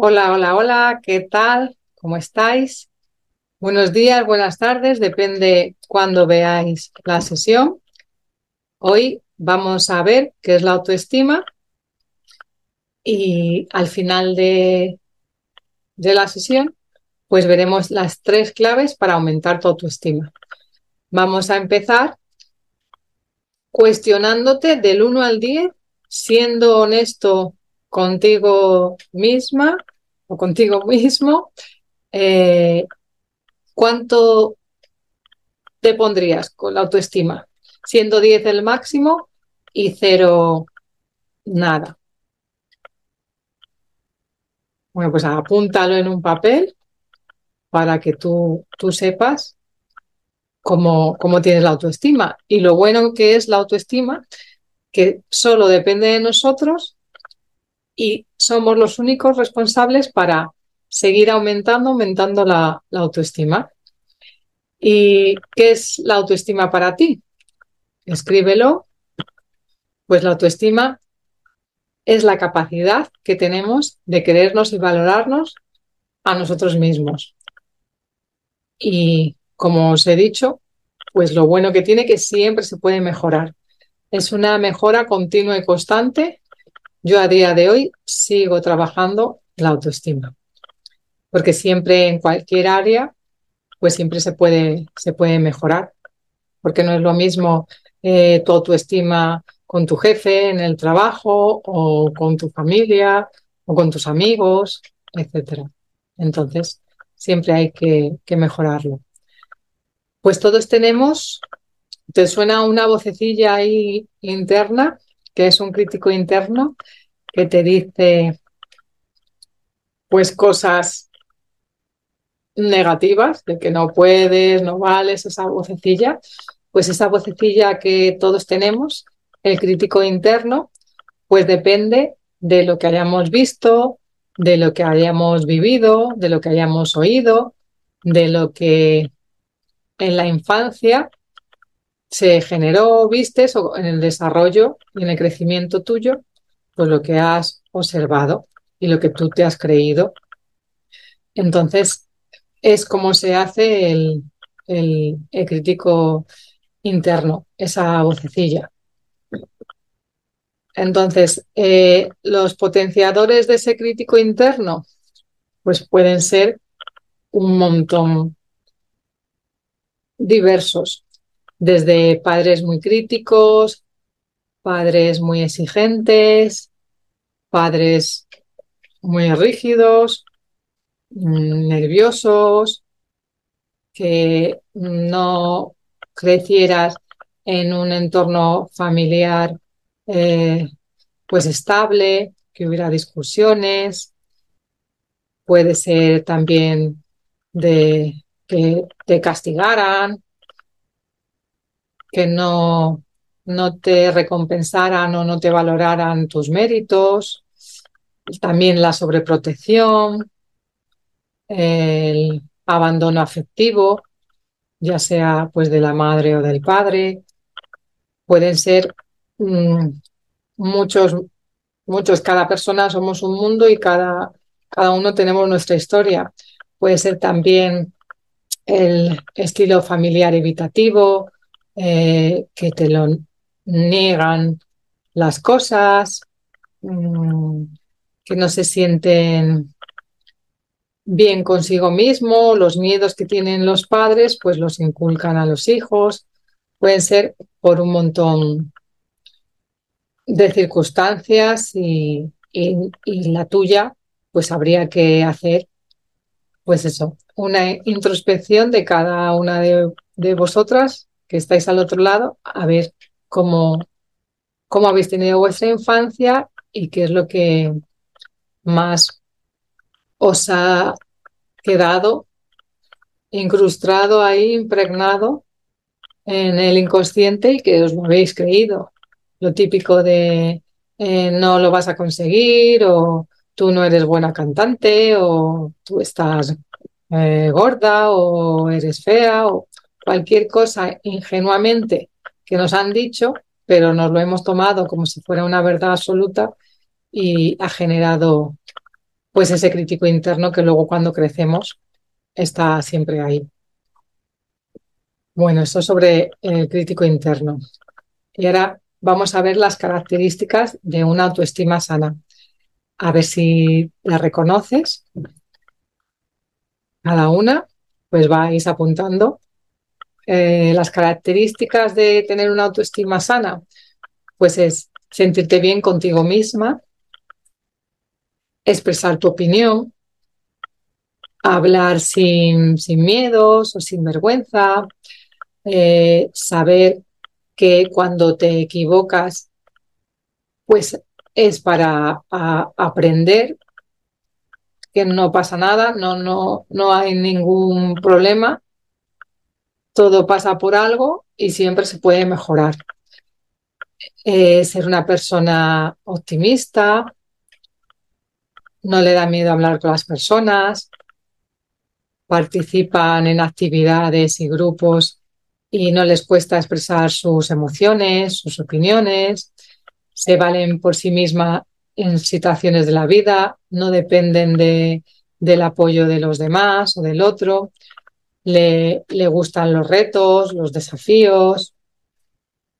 Hola, hola, hola, ¿qué tal? ¿Cómo estáis? Buenos días, buenas tardes, depende cuándo veáis la sesión. Hoy vamos a ver qué es la autoestima y al final de, de la sesión pues veremos las tres claves para aumentar tu autoestima. Vamos a empezar cuestionándote del 1 al 10, siendo honesto contigo misma o contigo mismo, eh, ¿cuánto te pondrías con la autoestima? Siendo 10 el máximo y 0 nada. Bueno, pues apúntalo en un papel para que tú, tú sepas cómo, cómo tienes la autoestima. Y lo bueno que es la autoestima, que solo depende de nosotros y somos los únicos responsables para seguir aumentando, aumentando la, autoestima. ¿Y qué es la autoestima para ti? Escríbelo. Pues la autoestima es la capacidad que tenemos de querernos y valorarnos a nosotros mismos. Y como os he dicho, pues lo bueno que tiene que siempre se puede mejorar. Es una mejora continua y constante. Yo a día de hoy sigo trabajando la autoestima, porque siempre en cualquier área, pues siempre se puede, se puede mejorar, porque no es lo mismo eh, tu autoestima con tu jefe en el trabajo o con tu familia o con tus amigos, etc. Entonces, siempre hay que, que mejorarlo. Pues todos tenemos, te suena una vocecilla ahí interna, que es un crítico interno, que te dice pues cosas negativas, de que no puedes, no vales, esa vocecilla, pues esa vocecilla que todos tenemos, el crítico interno, pues depende de lo que hayamos visto, de lo que hayamos vivido, de lo que hayamos oído, de lo que en la infancia se generó, vistes, en el desarrollo y en el crecimiento tuyo, pues lo que has observado y lo que tú te has creído. Entonces, es como se hace el, el, el crítico interno, esa vocecilla. Entonces, eh, los potenciadores de ese crítico interno, pues pueden ser un montón diversos, desde padres muy críticos, padres muy exigentes, padres muy rígidos, mm, nerviosos, que no crecieras en un entorno familiar eh, pues estable, que hubiera discusiones, puede ser también de que te castigaran, que no, no te recompensaran o no te valoraran tus méritos, también la sobreprotección, el abandono afectivo, ya sea pues de la madre o del padre, pueden ser Mm, muchos, muchos, cada persona somos un mundo y cada, cada uno tenemos nuestra historia. Puede ser también el estilo familiar evitativo, eh, que te lo niegan las cosas, mm, que no se sienten bien consigo mismo, los miedos que tienen los padres, pues los inculcan a los hijos. Pueden ser por un montón de circunstancias y, la tuya, pues habría que hacer, pues eso, una introspección de cada una de, vosotras que estáis al otro lado, a ver cómo, cómo habéis tenido vuestra infancia y qué es lo que más os ha quedado incrustado ahí, impregnado en el inconsciente y que os lo habéis creído. Lo típico de eh, no lo vas a conseguir o tú no eres buena cantante o tú estás eh, gorda o eres fea cualquier cosa ingenuamente que nos han dicho, pero nos lo hemos tomado como si fuera una verdad absoluta y ha generado pues ese crítico interno que luego cuando crecemos está siempre ahí. Bueno, esto sobre el crítico interno. Y ahora vamos a ver las características de una autoestima sana. A ver si la reconoces. Cada una, pues vais apuntando. Eh, las características de tener una autoestima sana, pues es sentirte bien contigo misma, expresar tu opinión, hablar sin, sin miedos o sin vergüenza, eh, saber que cuando te equivocas, pues es para aprender, que no pasa nada, no, no, no hay ningún problema, todo pasa por algo y siempre se puede mejorar. Eh, ser una persona optimista, no le da miedo hablar con las personas, participan en actividades y grupos y no les cuesta expresar sus emociones, sus opiniones, se valen por sí misma en situaciones de la vida, no dependen de, del apoyo de los demás o del otro, le, le gustan los retos, los desafíos,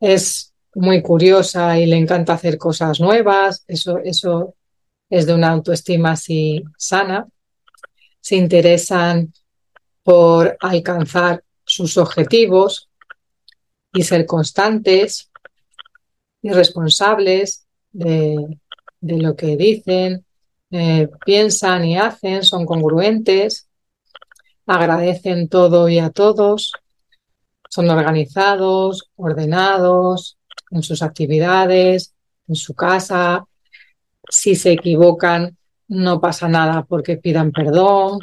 es muy curiosa y le encanta hacer cosas nuevas, eso, eso es de una autoestima así sana, se interesan por alcanzar sus objetivos y ser constantes y responsables de, lo que dicen, eh, piensan y hacen, son congruentes, agradecen todo y a todos, son organizados, ordenados en sus actividades, en su casa. Si se equivocan, no pasa nada porque pidan perdón,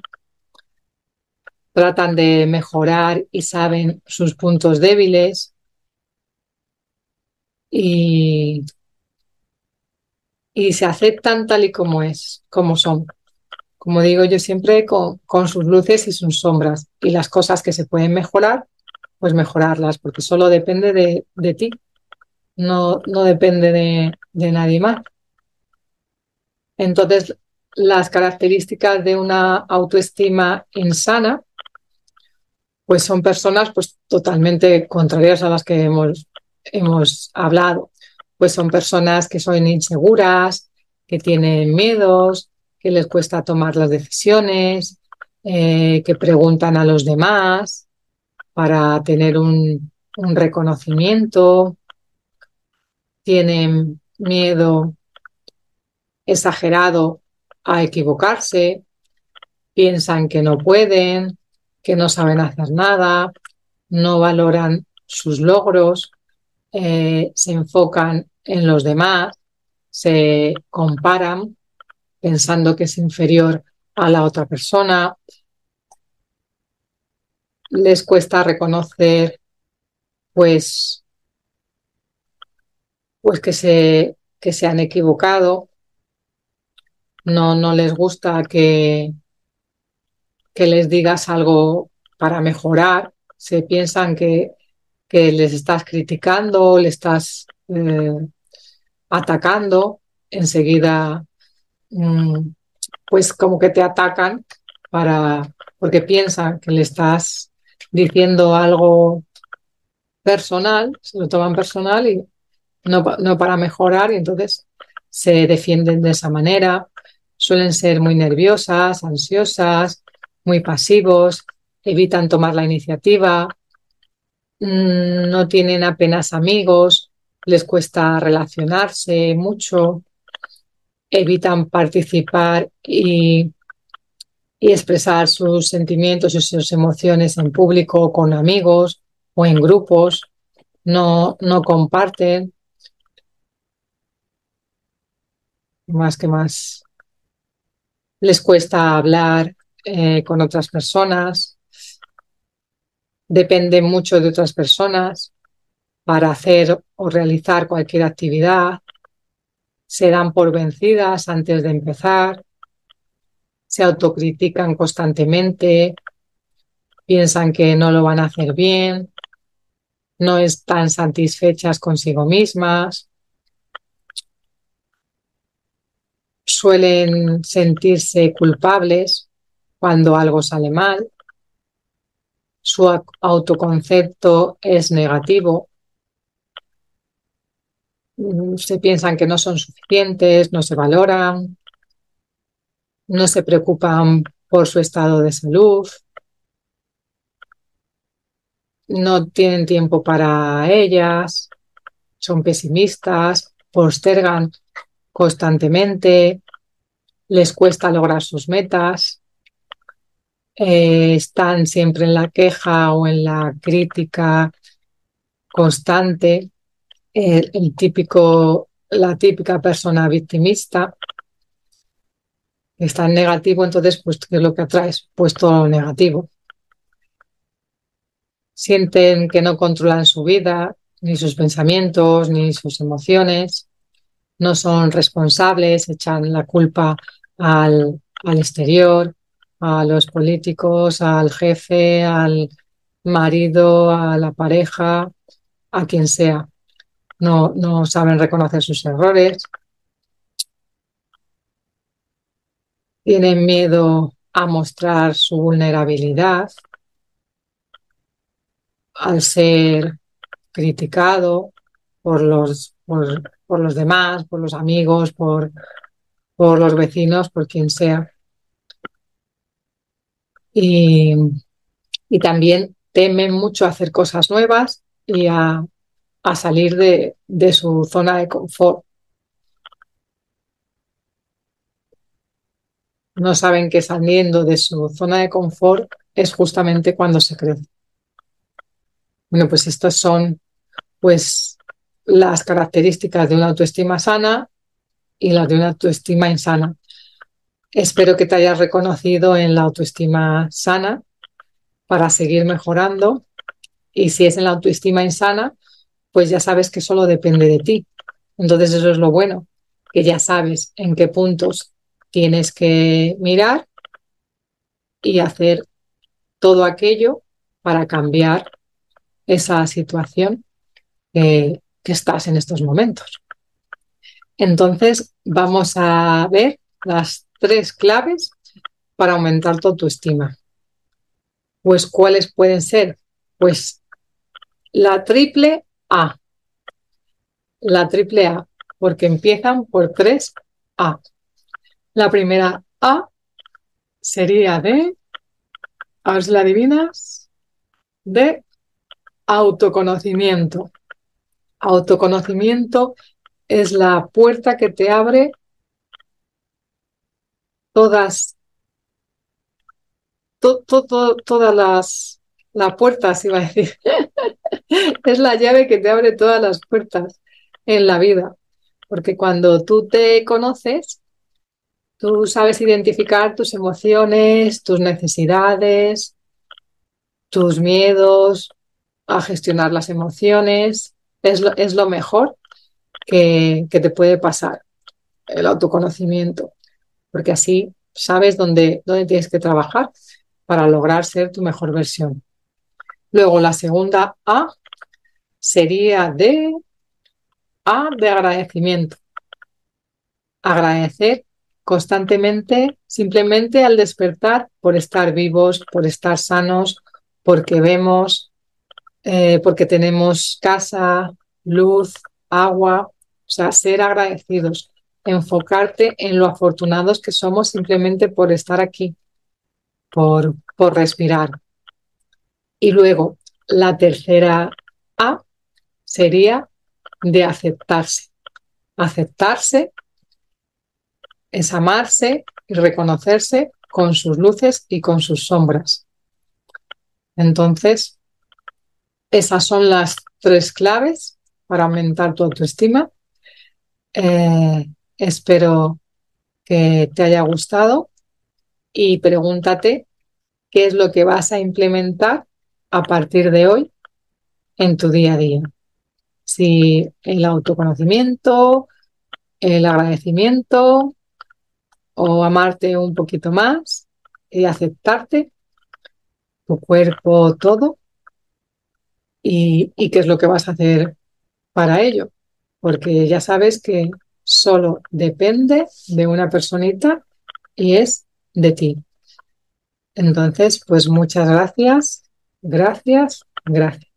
tratan de mejorar y saben sus puntos débiles y, y se aceptan tal y como es, como son. Como digo yo siempre, con, sus luces y sus sombras. Y las cosas que se pueden mejorar, pues mejorarlas, porque solo depende de, de ti, no, no depende de, de nadie más. Entonces, las características de una autoestima insana pues son personas pues totalmente contrarias a las que hemos, hemos hablado. Pues son personas que son inseguras, que tienen miedos, que les cuesta tomar las decisiones, eh, que preguntan a los demás para tener un, reconocimiento, tienen miedo exagerado a equivocarse, piensan que no pueden, que no saben hacer nada, no valoran sus logros, eh, se enfocan en los demás, se comparan pensando que es inferior a la otra persona, les cuesta reconocer pues, pues que, se, que se han equivocado, no, no les gusta que, que les digas algo para mejorar, se piensan que, que les estás criticando, le estás eh, atacando, enseguida pues como que te atacan para porque piensan que le estás diciendo algo personal, se lo toman personal y no, no para mejorar y entonces se defienden de esa manera, suelen ser muy nerviosas, ansiosas, muy pasivos, evitan tomar la iniciativa, mm, no tienen apenas amigos, les cuesta relacionarse mucho, evitan participar y, y expresar sus sentimientos y sus emociones en público con amigos o en grupos, no, no comparten. más que más les cuesta hablar eh, con otras personas, dependen mucho de otras personas para hacer o realizar cualquier actividad, se dan por vencidas antes de empezar, se autocritican constantemente, piensan que no lo van a hacer bien, no están satisfechas consigo mismas, suelen sentirse culpables cuando algo sale mal, su autoconcepto es negativo, se piensan que no son suficientes, no se valoran, no se preocupan por su estado de salud, no tienen tiempo para ellas, son pesimistas, postergan constantemente, les cuesta lograr sus metas, eh, están siempre en la queja o en la crítica constante, el típico, la típica persona victimista, está en negativo, entonces, pues, ¿qué es lo que atraes? Pues todo negativo sienten que no controlan su vida, ni sus pensamientos, ni sus emociones, no son responsables, echan la culpa al, exterior, a los políticos, al jefe, al marido, a la pareja, a quien sea. No, no saben reconocer sus errores. Tienen miedo a mostrar su vulnerabilidad al ser criticado por los, por, los demás, por los amigos, por, por los vecinos, por quien sea. Y, también temen mucho hacer cosas nuevas y a, salir de, de, su zona de confort. No saben que saliendo de su zona de confort es justamente cuando se crece. Bueno, pues estas son pues las características de una autoestima sana y las de una autoestima insana. Espero que te hayas reconocido en la autoestima sana para seguir mejorando y si es en la autoestima insana, pues ya sabes que solo depende de ti. Entonces eso es lo bueno, que ya sabes en qué puntos tienes que mirar y hacer todo aquello para cambiar esa situación que estás en estos momentos. Entonces, vamos a ver las tres claves para aumentar tu autoestima. Pues, ¿cuáles pueden ser? Pues la triple A. La triple A, porque empiezan por tres A. La primera A sería de, a la adivinas, de Autoconocimiento. Autoconocimiento es la puerta que te abre todas, todas las, las puertas, iba a decir. es la llave que te abre todas las puertas en la vida. Porque cuando tú te conoces, tú sabes identificar tus emociones, tus necesidades, tus miedos, a gestionar las emociones, es lo, es lo mejor que, te puede pasar, el autoconocimiento, porque así sabes dónde, dónde tienes que trabajar para lograr ser tu mejor versión. Luego la segunda A sería de A de agradecimiento. Agradecer constantemente, simplemente al despertar por estar vivos, por estar sanos, porque vemos, eh, porque tenemos casa, luz, agua, o sea, ser agradecidos, enfocarte en lo afortunados que somos simplemente por estar aquí, por, por respirar. Y luego, la tercera A sería de aceptarse. Aceptarse es amarse y reconocerse con sus luces y con sus sombras. Entonces, esas son las tres claves para aumentar tu autoestima. Eh, Espero que te haya gustado y pregúntate qué es lo que vas a implementar a partir de hoy en tu día a día. Si el autoconocimiento, el agradecimiento o amarte un poquito más y aceptarte, tu cuerpo, todo, y, y qué es lo que vas a hacer para ello. Porque ya sabes que solo depende de una personita y es de ti. Entonces, pues muchas gracias, gracias, gracias.